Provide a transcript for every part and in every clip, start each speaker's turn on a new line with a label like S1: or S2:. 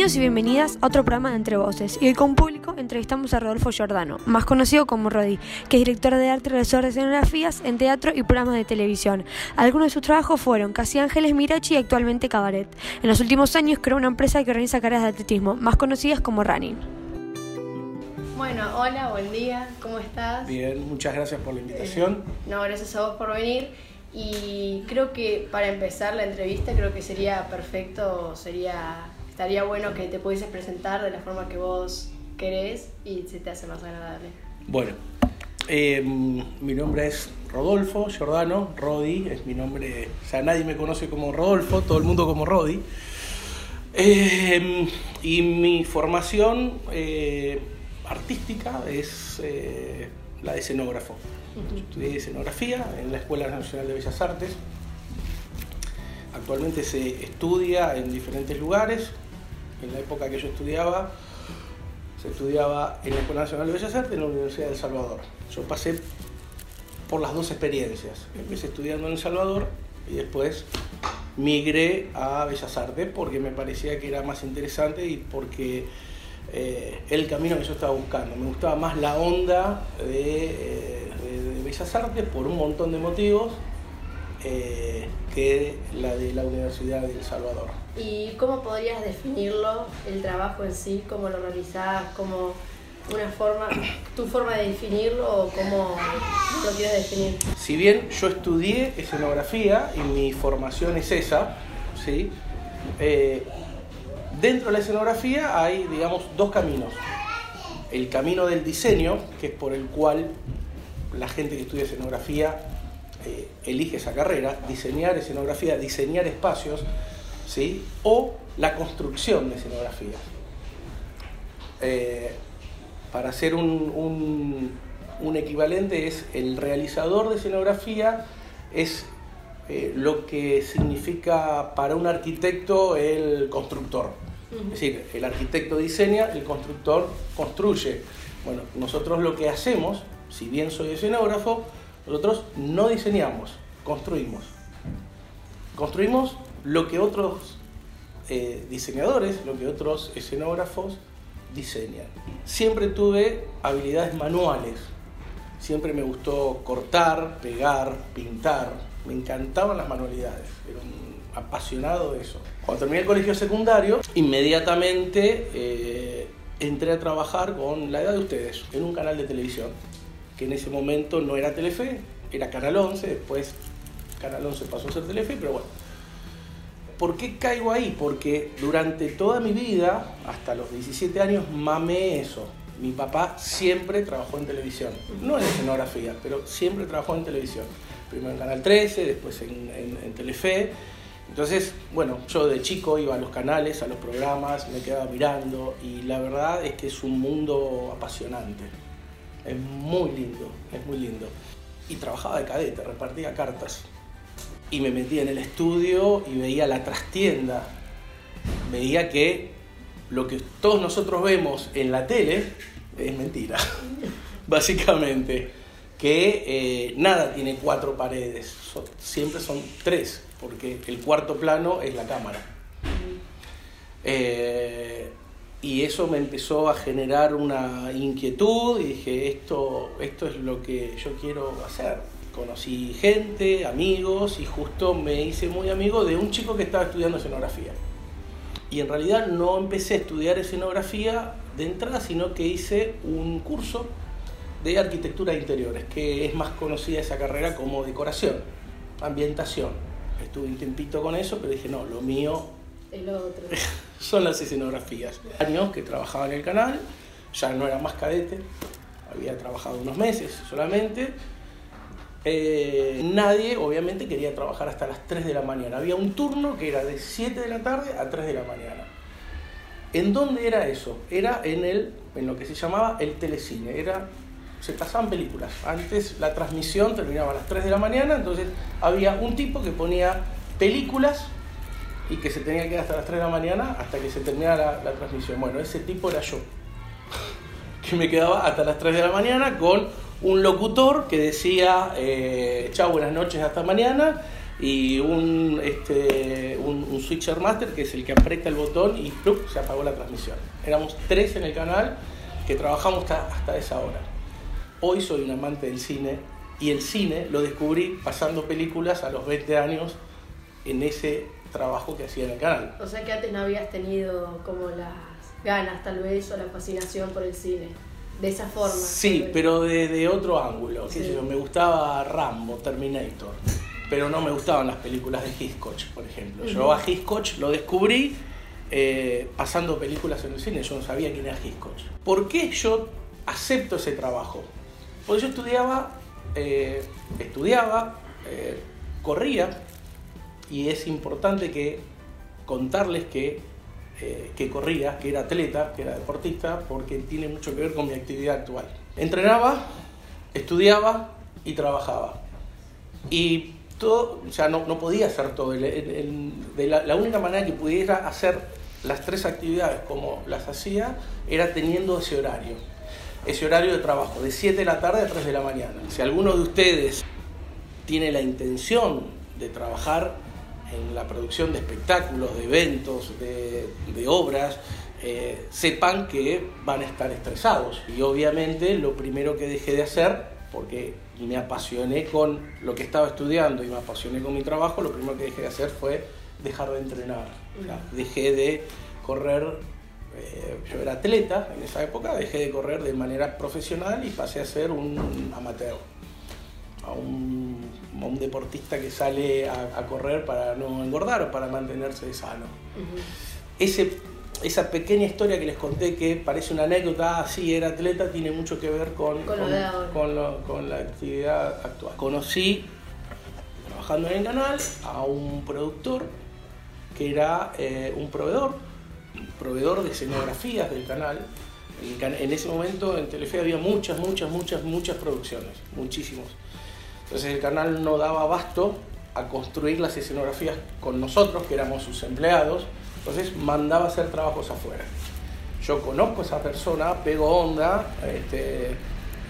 S1: Bienvenidos y bienvenidas a otro programa de Entre Voces. Y hoy con público entrevistamos a Rodolfo Giordano, más conocido como Rodi, que es director de arte y realizador de escenografías en teatro y programas de televisión. Algunos de sus trabajos fueron Casi Ángeles Mirachi y actualmente Cabaret. En los últimos años creó una empresa que organiza carreras de atletismo, más conocidas como Running.
S2: Bueno, hola, buen día, ¿cómo estás?
S3: Bien, muchas gracias por la invitación.
S2: No, gracias a vos por venir. Y creo que para empezar la entrevista creo que sería perfecto, sería estaría bueno que te pudieses presentar de la forma que vos querés y se te hace más agradable.
S3: Bueno, eh, mi nombre es Rodolfo Giordano, Rodi, es mi nombre, o sea, nadie me conoce como Rodolfo, todo el mundo como Rodi. Eh, y mi formación eh, artística es la de escenógrafo. estudié escenografía en la Escuela Nacional de Bellas Artes. Actualmente se estudia en diferentes lugares, en la época que yo estudiaba, se estudiaba en la Escuela Nacional de Bellas Artes en la Universidad de El Salvador. Yo pasé por las dos experiencias. Empecé estudiando en El Salvador y después migré a Bellas Artes porque me parecía que era más interesante y porque eh, el camino que yo estaba buscando. Me gustaba más la onda de, eh, de Bellas Artes por un montón de motivos eh, que la de la Universidad de El Salvador.
S2: ¿Y cómo podrías definirlo, el trabajo en sí, cómo lo realizás, cómo una forma, tu forma de definirlo o cómo lo quieres definir?
S3: Si bien yo estudié escenografía y mi formación es esa, ¿sí? Eh, dentro de la escenografía hay, digamos, dos caminos. El camino del diseño, que es por el cual la gente que estudia escenografía eh, elige esa carrera, diseñar escenografía, diseñar espacios, ¿sí? o la construcción de escenografía. Eh, para hacer un, equivalente es el realizador de escenografía, es eh, lo que significa para un arquitecto el constructor. Es decir, el arquitecto diseña, el constructor construye. Bueno, nosotros lo que hacemos, si bien soy escenógrafo, nosotros no diseñamos, construimos. Construimos lo que otros eh, diseñadores, lo que otros escenógrafos diseñan. Siempre tuve habilidades manuales. Siempre me gustó cortar, pegar, pintar. Me encantaban las manualidades. Era un apasionado de eso. Cuando terminé el colegio secundario, inmediatamente eh, entré a trabajar con la edad de ustedes en un canal de televisión que en ese momento no era Telefe, era Canal 11, después Canal 11 pasó a ser Telefe, pero bueno. ¿Por qué caigo ahí? Porque durante toda mi vida, hasta los 17 años, mamé eso. Mi papá siempre trabajó en televisión, no en escenografía, pero siempre trabajó en televisión. Primero en Canal 13, después en, en Telefe. Entonces, bueno, yo de chico iba a los canales, a los programas, me quedaba mirando y la verdad es que es un mundo apasionante. Es muy lindo, es muy lindo. Y trabajaba de cadete, repartía cartas. Y me metía en el estudio y veía la trastienda. Veía que lo que todos nosotros vemos en la tele es mentira, básicamente. Que eh, nada tiene cuatro paredes, siempre son tres, porque el cuarto plano es la cámara. Eh, y eso me empezó a generar una inquietud y dije, esto, esto es lo que yo quiero hacer. Conocí gente, amigos y justo me hice muy amigo de un chico que estaba estudiando escenografía. Y en realidad no empecé a estudiar escenografía de entrada, sino que hice un curso de arquitectura de interiores, que es más conocida esa carrera como decoración, ambientación. Estuve un tiempito con eso, pero dije, no, lo mío
S2: el otro.
S3: Son las escenografías. Años que trabajaba en el canal, ya no era más cadete, había trabajado unos meses solamente. Eh, nadie, obviamente, quería trabajar hasta las 3 de la mañana. Había un turno que era de 7 de la tarde a 3 de la mañana. ¿En dónde era eso? Era en, el, en lo que se llamaba el telecine. Era, se pasaban películas. Antes la transmisión terminaba a las 3 de la mañana, entonces había un tipo que ponía películas y que se tenía que ir hasta las 3 de la mañana hasta que se terminara la, transmisión. Bueno, ese tipo era yo, que me quedaba hasta las 3 de la mañana con un locutor que decía eh, chao, buenas noches, hasta mañana, y un, este, un, switcher master que es el que aprieta el botón y se apagó la transmisión. Éramos tres en el canal que trabajamos hasta, hasta esa hora. Hoy soy un amante del cine y el cine lo descubrí pasando películas a los 20 años en ese trabajo que hacía en el canal.
S2: O sea que antes no habías tenido como las ganas tal vez o la fascinación por el cine. De esa forma.
S3: Sí, pero de, otro ángulo. me gustaba Rambo, Terminator, pero no me gustaban las películas de Hitchcock, por ejemplo. Yo a Hitchcock lo descubrí eh, pasando películas en el cine, yo no sabía quién era Hitchcock. ¿Por qué yo acepto ese trabajo? Porque yo estudiaba, eh, estudiaba, eh, corría, y es importante que contarles que, que corría, que era atleta, que era deportista, porque tiene mucho que ver con mi actividad actual. Entrenaba, estudiaba y trabajaba. Y todo, o no, no podía hacer todo. de la, la, única manera que pudiera hacer las tres actividades como las hacía era teniendo ese horario, ese horario de trabajo, de 7 de la tarde a 3 de la mañana. Si alguno de ustedes tiene la intención de trabajar en la producción de espectáculos, de eventos, de, obras, eh, sepan que van a estar estresados. Y obviamente lo primero que dejé de hacer, porque me apasioné con lo que estaba estudiando y me apasioné con mi trabajo, lo primero que dejé de hacer fue dejar de entrenar. dejé de correr, eh, yo era atleta en esa época, dejé de correr de manera profesional y pasé a ser un amateur, a un, deportista que sale a, correr para no engordar o para mantenerse sano. Ese, esa pequeña historia que les conté que parece una anécdota, ah, sí, era atleta, tiene mucho que ver con, con la actividad actual. Conocí, trabajando en el canal, a un productor que era eh, un proveedor, proveedor de escenografías del canal. En ese momento en Telefe había muchas, muchas, muchas, muchas producciones, muchísimos. Entonces el canal no daba abasto a construir las escenografías con nosotros, que éramos sus empleados, entonces mandaba hacer trabajos afuera. Yo conozco a esa persona, pego onda este,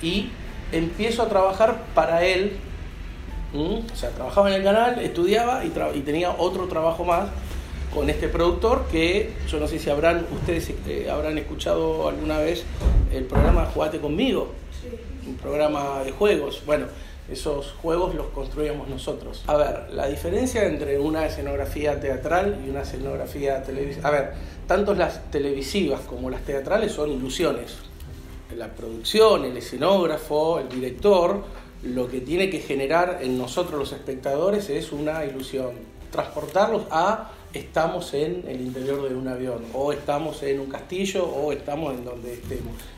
S3: y empiezo a trabajar para él. O sea, trabajaba en el canal, estudiaba y, y tenía otro trabajo más con este productor que yo no sé si habrán ustedes eh, habrán escuchado alguna vez el programa Jugate conmigo, un programa de juegos. Bueno, esos juegos los construíamos nosotros. A ver, la diferencia entre una escenografía teatral y una escenografía televisiva. A ver, tanto las televisivas como las teatrales son ilusiones. La producción, el escenógrafo, el director, lo que tiene que generar en nosotros los espectadores es una ilusión. Transportarlos a estamos en el interior de un avión, o estamos en un castillo, o estamos en donde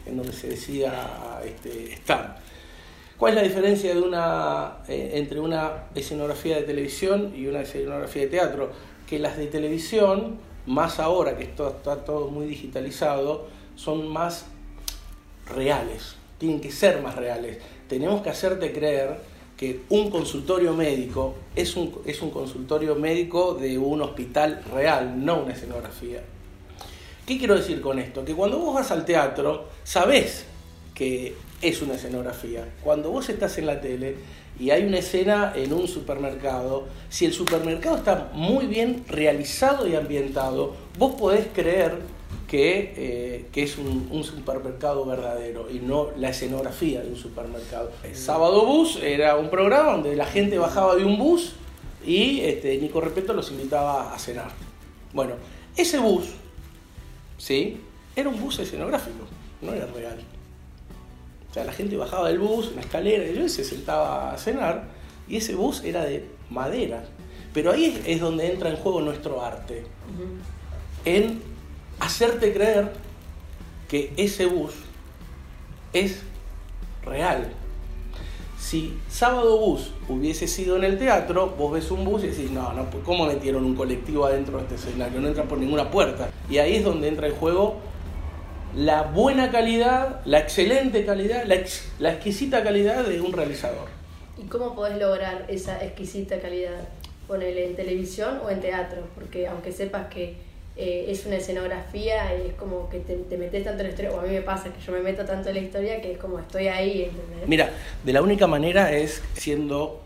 S3: en donde se decida este, estar. ¿Cuál es la diferencia eh, entre una escenografía de televisión y una escenografía de teatro? Que las de televisión, más ahora que está todo muy digitalizado, son más reales, tienen que ser más reales. Tenemos que hacerte creer que un consultorio médico es un, es un consultorio médico de un hospital real, no una escenografía. ¿Qué quiero decir con esto? Que cuando vos vas al teatro, sabés que es una escenografía. Cuando vos estás en la tele y hay una escena en un supermercado, si el supermercado está muy bien realizado y ambientado, vos podés creer que, eh, que es un, supermercado verdadero y no la escenografía de un supermercado. El Sábado Bus era un programa donde la gente bajaba de un bus y este, Nico Repeto los invitaba a cenar. Bueno, ese bus, ¿sí? Era un bus escenográfico, no era real. O sea, la gente bajaba del bus, la escalera, y se sentaba a cenar, y ese bus era de madera. Pero ahí es, donde entra en juego nuestro arte. En hacerte creer que ese bus es real. Si Sábado Bus hubiese sido en el teatro, vos ves un bus y decís, no, no, ¿cómo metieron un colectivo adentro de este escenario? No entra por ninguna puerta. Y ahí es donde entra en juego la buena calidad, la excelente calidad, la, la exquisita calidad de un realizador.
S2: ¿Y cómo podés lograr esa exquisita calidad? Ponele en televisión o en teatro, porque aunque sepas que eh, es una escenografía, es como que te, te, metes tanto en la historia, o a mí me pasa que yo me meto tanto en la historia que es como estoy ahí, ¿entendés?
S3: Mira, de la única manera es siendo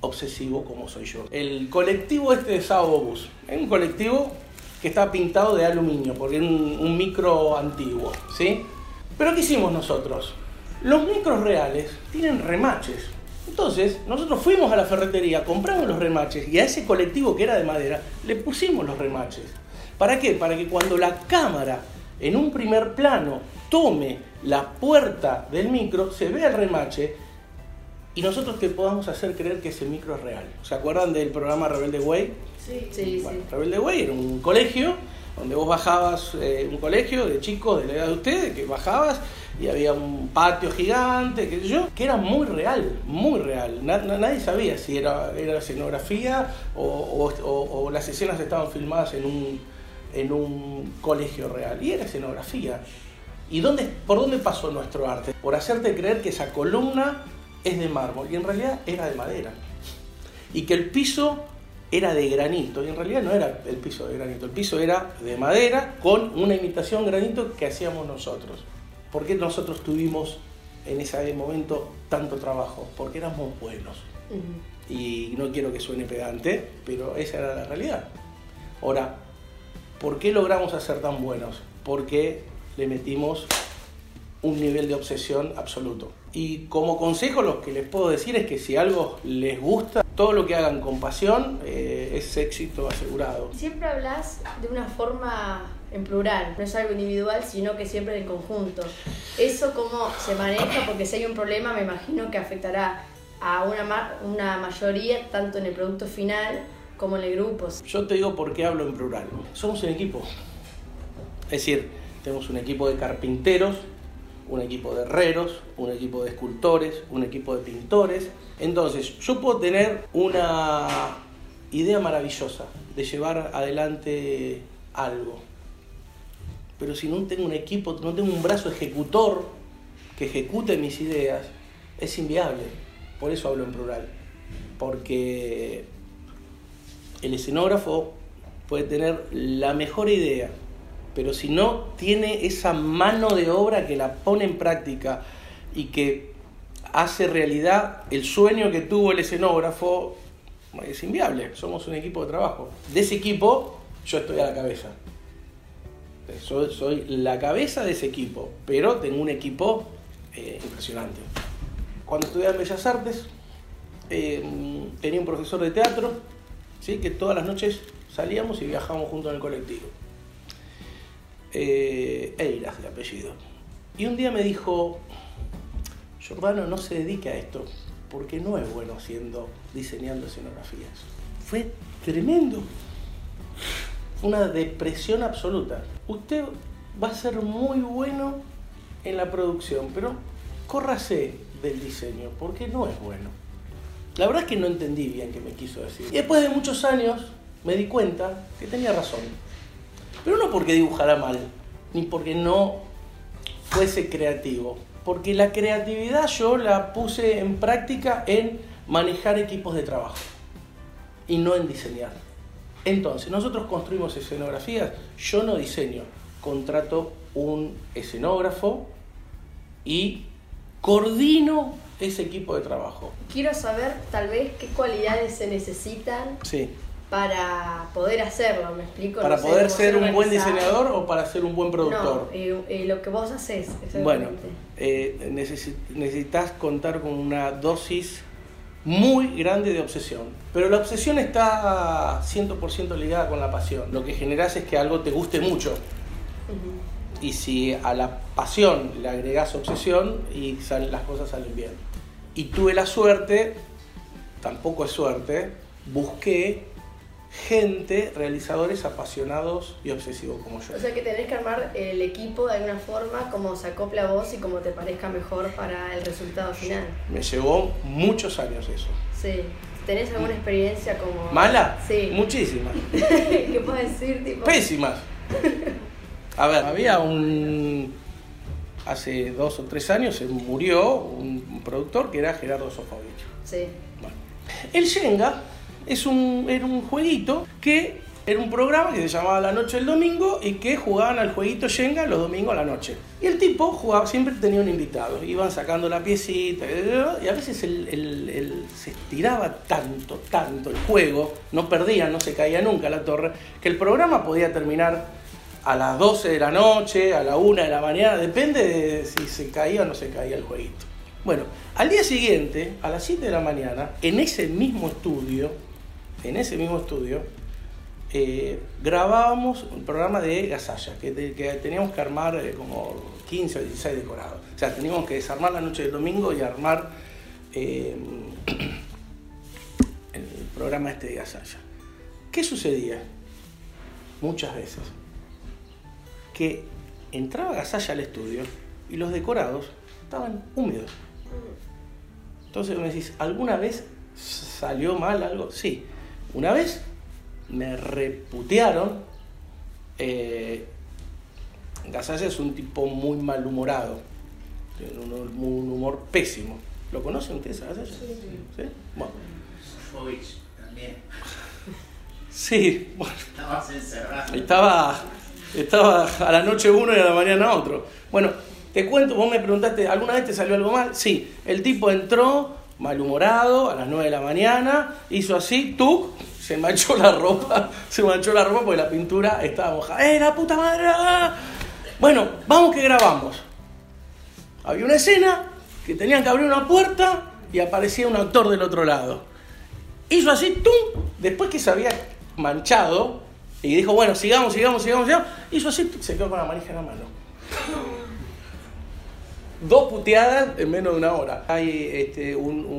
S3: obsesivo como soy yo. El colectivo este de Sábado Bus, es un colectivo que está pintado de aluminio, porque es un, un micro antiguo, ¿sí? Pero ¿qué hicimos nosotros? Los micros reales tienen remaches. Entonces, nosotros fuimos a la ferretería, compramos los remaches y a ese colectivo que era de madera le pusimos los remaches. ¿Para qué? Para que cuando la cámara en un primer plano tome la puerta del micro, se vea el remache y nosotros te podamos hacer creer que ese micro es real. ¿Se acuerdan del programa Rebelde Way?
S2: Sí, sí,
S3: Bueno,
S2: sí.
S3: Rebelde Way era un colegio donde vos bajabas, eh, un colegio de chicos de la edad de ustedes, que bajabas y había un patio gigante, qué sé yo, que era muy real, muy real. Na- na- nadie sabía si era, era escenografía o, o- o- o las escenas estaban filmadas en un, en un colegio real. Y era escenografía. ¿Y dónde, por dónde pasó nuestro arte? Por hacerte creer que esa columna es de mármol y en realidad era de madera. Y que el piso era de granito y en realidad no era el piso de granito, el piso era de madera con una imitación granito que hacíamos nosotros. ¿Por qué nosotros tuvimos en ese momento tanto trabajo? Porque éramos buenos. Y no quiero que suene pedante, pero esa era la realidad. Ahora, ¿por qué logramos hacer tan buenos? Porque le metimos un nivel de obsesión absoluto. Y como consejo lo que les puedo decir es que si algo les gusta, todo lo que hagan con pasión eh, es éxito asegurado.
S2: Siempre hablas de una forma en plural, no es algo individual, sino que siempre en conjunto. ¿Eso cómo se maneja? Porque si hay un problema, me imagino que afectará a una, ma- una mayoría, tanto en el producto final como en el grupo.
S3: Yo te digo por qué hablo en plural. Somos un equipo. Es decir, tenemos un equipo de carpinteros, un equipo de herreros, un equipo de escultores, un equipo de pintores. Entonces, yo puedo tener una idea maravillosa de llevar adelante algo. Pero si no tengo un equipo, no tengo un brazo ejecutor que ejecute mis ideas, es inviable. Por eso hablo en plural. Porque el escenógrafo puede tener la mejor idea, pero si no tiene esa mano de obra que la pone en práctica y que hace realidad el sueño que tuvo el escenógrafo, es inviable. Somos un equipo de trabajo. De ese equipo, yo estoy a la cabeza. Soy, la cabeza de ese equipo, pero tengo un equipo eh, impresionante. Cuando estudiaba en Bellas Artes, eh, tenía un profesor de teatro, ¿sí? que todas las noches salíamos y viajábamos juntos en el colectivo. Eh, Eiras, de apellido. Y un día me dijo, Giordano no se dedique a esto, porque no es bueno haciendo, diseñando escenografías. Fue tremendo. Fue una depresión absoluta. Usted va a ser muy bueno en la producción, pero córrase del diseño, porque no es bueno. La verdad es que no entendí bien qué me quiso decir. Y después de muchos años me di cuenta que tenía razón. Pero no porque dibujara mal, ni porque no fuese creativo. Porque la creatividad yo la puse en práctica en manejar equipos de trabajo y no en diseñar. Entonces, nosotros construimos escenografías, yo no diseño, contrato un escenógrafo y coordino ese equipo de trabajo.
S2: Quiero saber tal vez qué cualidades se necesitan
S3: Sí.
S2: Para poder hacerlo, ¿me explico?
S3: ¿Para
S2: No sé,
S3: poder
S2: cómo
S3: ser un buen diseñador o para ser un buen productor?
S2: No, lo que vos haces,
S3: Bueno, eh, necesi- necesitas contar con una dosis muy grande de obsesión. Pero la obsesión está 100% ligada con la pasión. Lo que generas es que algo te guste mucho.
S2: Ujú.
S3: Y si a la pasión le agregas obsesión, y salen, las cosas salen bien. Y tuve la suerte, tampoco es suerte, busqué gente, realizadores apasionados y obsesivos como yo.
S2: O sea que tenés que armar el equipo de alguna forma como se acopla a vos y como te parezca mejor para el resultado final.
S3: Me llevó muchos años eso.
S2: Sí. ¿Tenés alguna experiencia como...
S3: ¿Mala?
S2: Sí.
S3: Muchísimas.
S2: ¿Qué puedes decir? Tipo...
S3: Pésimas. A ver, había un. Hace dos o tres años se murió un productor que era Gerardo Sofovich.
S2: Sí.
S3: Bueno, el Shenga es un, era un jueguito que Era un programa que se llamaba La Noche del Domingo y que jugaban al jueguito Shenga los domingos a la noche. Y el tipo jugaba, siempre tenía un invitado. Iban sacando la piecita y a veces se estiraba tanto, tanto el juego, no perdían, no se caía nunca la torre, que el programa podía terminar a las 12 de la noche, a la 1 de la mañana, depende de si se caía o no se caía el jueguito. Bueno, al día siguiente, a las 7 de la mañana, en ese mismo estudio, en ese mismo estudio, eh, grabábamos un programa de gasalla, que, teníamos que armar eh, como 15 o 16 decorados. O sea, teníamos que desarmar la noche del domingo y armar eh, el programa este de gasalla. ¿Qué sucedía? Muchas veces. Que entraba gasalla al estudio y los decorados estaban húmedos. Entonces me decís, ¿alguna vez salió mal algo? Sí. Una vez me reputearon. Eh, Gasalla es un tipo muy malhumorado, tiene un, humor pésimo. ¿Lo conocen ustedes a Gasalla? Sí. ¿Sí? Bueno. también. Sí, bueno. Estabas encerrado. Estaba, estaba a la noche uno y a la mañana otro. Bueno, te cuento, vos me preguntaste, ¿alguna vez te salió algo mal? Sí, el tipo entró malhumorado a las 9 de la mañana, hizo así, tú, se manchó la ropa, se manchó la ropa porque la pintura estaba mojada. ¡Eh, la puta madre! Bueno, vamos que grabamos. Había una escena que tenían que abrir una puerta y aparecía un actor del otro lado. Hizo así, ¡tum! Después que se había manchado y dijo, bueno, sigamos, sigamos, sigamos, sigamos, hizo así, se quedó con la manija en la mano. Dos puteadas en menos de una hora. Hay este, un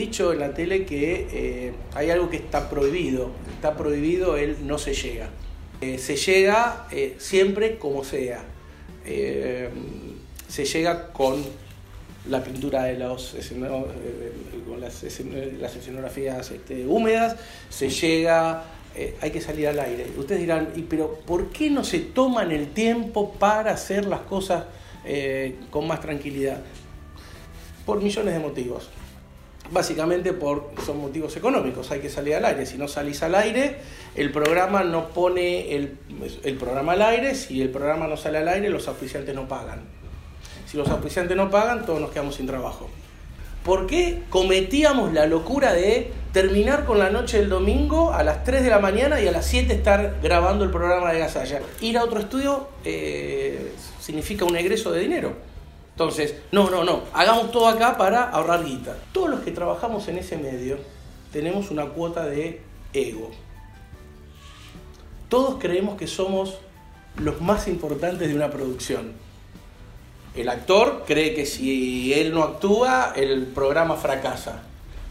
S3: dicho en la tele que eh, hay algo que está prohibido. Está prohibido el no se llega. Eh, se llega eh, siempre como sea. se llega con la pintura de los con las, escenografías este, húmedas, se llega, hay que salir al aire. Ustedes dirán, pero ¿por qué no se toman el tiempo para hacer las cosas con más tranquilidad? Por millones de motivos básicamente por, son motivos económicos, hay que salir al aire. Si no salís al aire, el programa no pone el, el, programa al aire, si el programa no sale al aire, los auspiciantes no pagan. Si los auspiciantes no pagan, todos nos quedamos sin trabajo. ¿Por qué cometíamos la locura de terminar con la noche del domingo a las 3 de la mañana y a las 7 estar grabando el programa de Gasalla? Ir a otro estudio eh, significa un egreso de dinero. Entonces, no, no, no, hagamos todo acá para ahorrar guita. Todos los que trabajamos en ese medio tenemos una cuota de ego. Todos creemos que somos los más importantes de una producción. El actor cree que si él no actúa, el programa fracasa.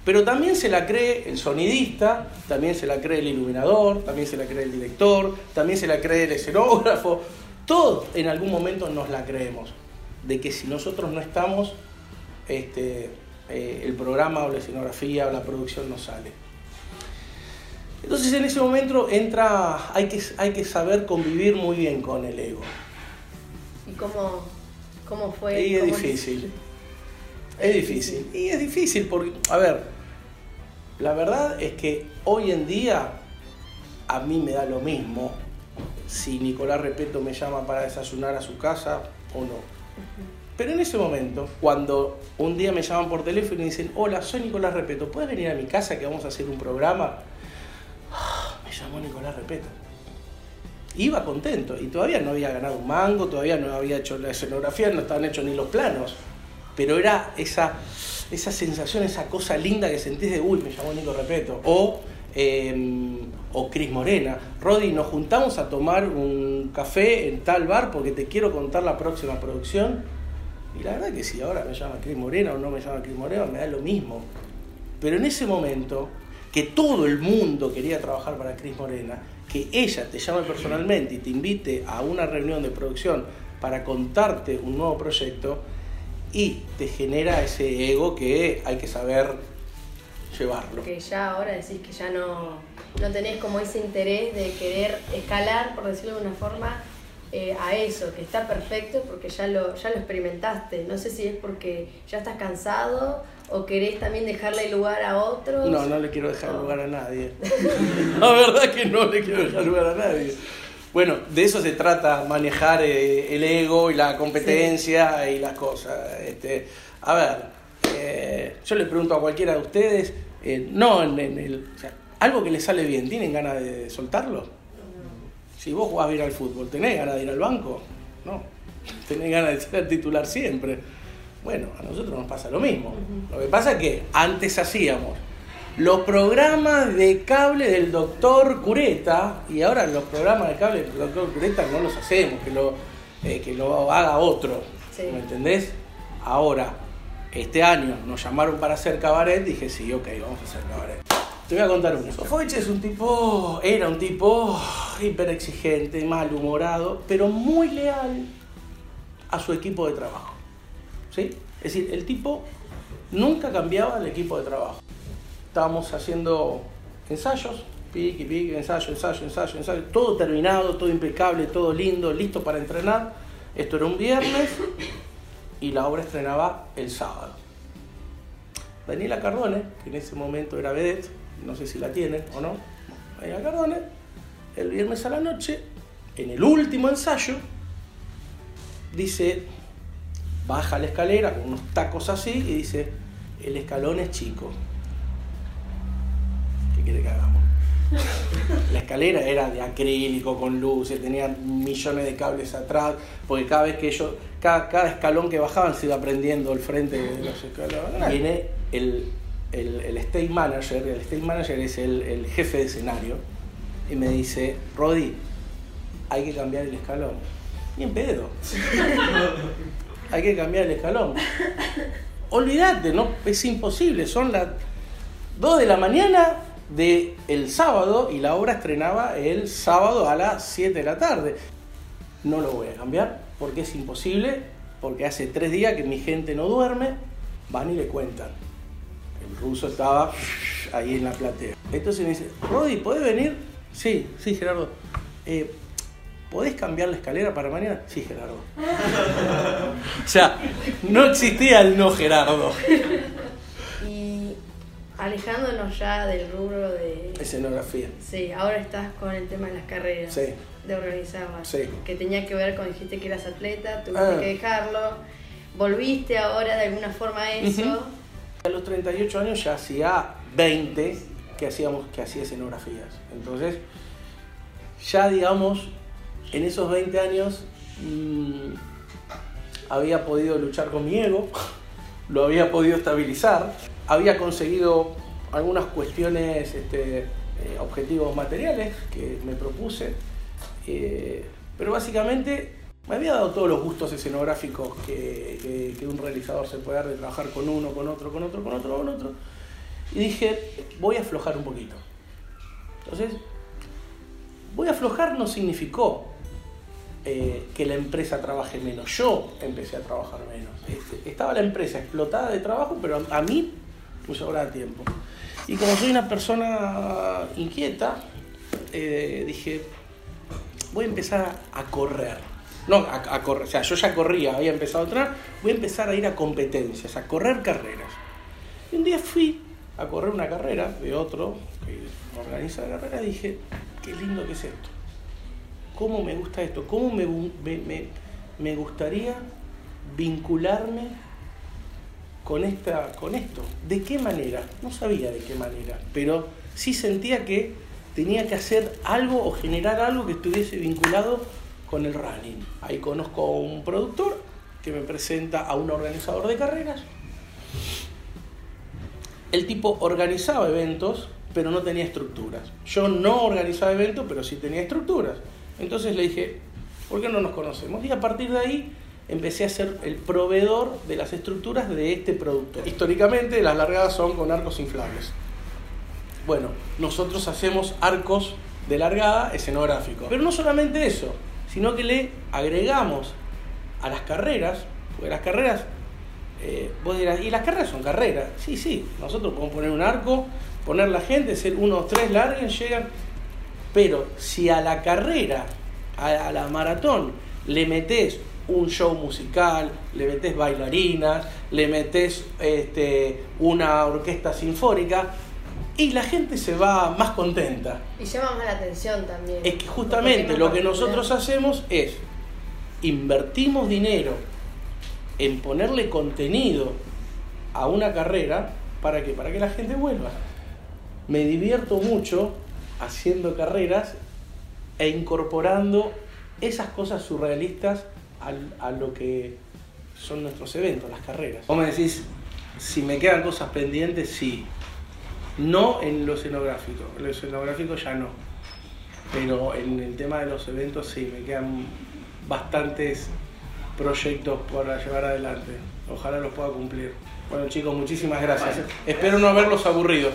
S3: Pero también se la cree el sonidista, también se la cree el iluminador, también se la cree el director, también se la cree el escenógrafo. Todos en algún momento nos la creemos de que si nosotros no estamos, este, eh, el programa o la escenografía o la producción no sale. Entonces en ese momento entra, hay que, hay que saber convivir muy bien con el ego.
S2: ¿Y cómo, cómo fue?
S3: Y es difícil. Es difícil. Y es difícil porque, a ver, la verdad es que hoy en día a mí me da lo mismo si Nicolás Repeto me llama para desayunar a su casa o no. Pero en ese momento, cuando un día me llaman por teléfono y dicen, hola, soy Nicolás Repeto, ¿puedes venir a mi casa que vamos a hacer un programa? Ah, me llamó Nicolás Repeto. Iba contento y todavía no había ganado un mango, todavía no había hecho la escenografía, no estaban hechos ni los planos. Pero era esa, esa sensación, esa cosa linda que sentís de, uy, me llamó Nico Repeto. Em, o Cris Morena. Rodi, nos juntamos a tomar un café en tal bar porque te quiero contar la próxima producción. Y la verdad que si ahora me llama Cris Morena o no me llama Cris Morena, me da lo mismo. Pero en ese momento, que todo el mundo quería trabajar para Cris Morena, que ella te llame personalmente y te invite a una reunión de producción para contarte un nuevo proyecto, y te genera ese ego que hay que saber llevarlo.
S2: Que ya ahora decís que ya no, no tenés como ese interés de querer escalar, por decirlo de una forma, eh, a eso, que está perfecto porque ya lo, ya lo experimentaste. No sé si es porque ya estás cansado ¿O querés también dejarle lugar a otros?
S3: No, no le quiero dejar lugar a nadie. La verdad que no le quiero dejar lugar a nadie. Bueno, de eso se trata, manejar eh, el ego y la competencia y las cosas. Este, a ver, eh, yo le pregunto a cualquiera de ustedes, eh, no en, el, algo que le sale bien, ¿tienen ganas de soltarlo? Si vos jugás bien al fútbol, ¿tenés ganas de ir al banco? No, tenés ganas de ser titular siempre. Bueno, a nosotros nos pasa lo mismo. Lo que pasa es que antes hacíamos los programas de cable del doctor Cureta, y ahora los programas de cable del doctor Cureta no los hacemos, que lo, eh, que lo haga otro. ¿Me entendés? Ahora, este año nos llamaron para hacer cabaret, dije, sí, ok, vamos a hacer cabaret. Te voy a contar uno. Sofovich es un tipo, era un tipo hiper exigente, malhumorado, pero muy leal a su equipo de trabajo. ¿Sí? Es decir, el tipo nunca cambiaba el equipo de trabajo estábamos haciendo ensayos, pique, pique, ensayo, ensayo, ensayo, ensayo, todo terminado, todo impecable, todo lindo, listo para entrenar. Esto era un viernes y la obra estrenaba el sábado. Daniela Cardone, que en ese momento era vedette, no sé si la tienen o no, Daniela Cardone, el viernes a la noche, en el último ensayo, dice, baja la escalera con unos tacos así y dice, el escalón es chico, quiere que hagamos? La escalera era de acrílico, con luces, tenía millones de cables atrás, porque cada vez que ellos, cada, cada escalón que bajaban se iba prendiendo el frente de los escalones. Viene el, el, el stage manager, el stage manager es el, el, jefe de escenario, y me dice, Rodi, hay que cambiar el escalón. Y en pedo. hay que cambiar el escalón. Olvídate, no, es imposible, son las 2 de la mañana de el sábado y la obra estrenaba el sábado a las 7 de la tarde. No lo voy a cambiar porque es imposible, porque hace tres días que mi gente no duerme, van y le cuentan. El ruso estaba ahí en la platea. Entonces me dice, Rodi, ¿podés venir? Sí, sí, Gerardo. Eh, ¿Podés cambiar la escalera para mañana? Sí, Gerardo. o sea, no existía el no Gerardo
S2: alejándonos ya del rubro de...
S3: Escenografía.
S2: Sí, ahora estás con el tema de las carreras.
S3: Sí.
S2: De organizarlas.
S3: Sí.
S2: Que tenía que ver con, dijiste que eras atleta, tuviste ah. que dejarlo. Volviste ahora de alguna forma a eso.
S3: A los 38 años ya hacía 20 que hacíamos, que hacía escenografías. Entonces, ya digamos, en esos 20 años mm, había podido luchar con mi ego, lo había podido estabilizar había conseguido algunas cuestiones, este, eh, objetivos materiales que me propuse, eh, pero básicamente me había dado todos los gustos escenográficos que, un realizador se puede dar de trabajar con uno, con otro, con otro, con otro, con otro. Y dije, voy a aflojar un poquito. Entonces, voy a aflojar no significó eh, que la empresa trabaje menos. Yo empecé a trabajar menos. Este, estaba la empresa explotada de trabajo, pero a mí pues ahora tiempo. Y como soy una persona inquieta, eh, dije, voy a empezar a correr. No, a, correr, o sea, yo ya corría, había empezado a entrar, voy a empezar a ir a competencias, a correr carreras. Y un día fui a correr una carrera de otro que organiza la carrera y dije, qué lindo que es esto. ¿Cómo me gusta esto? ¿Cómo me, me, me gustaría vincularme con, esta, con esto. ¿De qué manera? No sabía de qué manera, pero sí sentía que tenía que hacer algo o generar algo que estuviese vinculado con el running. Ahí conozco a un productor que me presenta a un organizador de carreras. El tipo organizaba eventos, pero no tenía estructuras. Yo no organizaba eventos, pero sí tenía estructuras. Entonces le dije, ¿por qué no nos conocemos? Y a partir de ahí empecé a ser el proveedor de las estructuras de este producto. Históricamente las largadas son con arcos inflables. Bueno, nosotros hacemos arcos de largada escenográficos. Pero no solamente eso, sino que le agregamos a las carreras, porque las carreras, eh, vos dirás, ¿y las carreras son carreras? Sí, sí, nosotros podemos poner un arco, poner la gente, ser uno o tres largos, llegan. Pero si a la carrera, a la maratón, le metes un show musical, le metes bailarinas, le metes este, una orquesta sinfónica y la gente se va más contenta.
S2: Y llama más la atención también.
S3: Es que justamente lo que nosotros hacemos es invertimos dinero en ponerle contenido a una carrera para que para que la gente vuelva. Me divierto mucho haciendo carreras e incorporando esas cosas surrealistas a lo que son nuestros eventos, las carreras. Vos me decís, si me quedan cosas pendientes, sí. No en lo escenográfico, en lo escenográfico ya no. Pero en el tema de los eventos sí, me quedan bastantes proyectos para llevar adelante. Ojalá los pueda cumplir. Bueno chicos, muchísimas gracias. Espero no haberlos aburrido.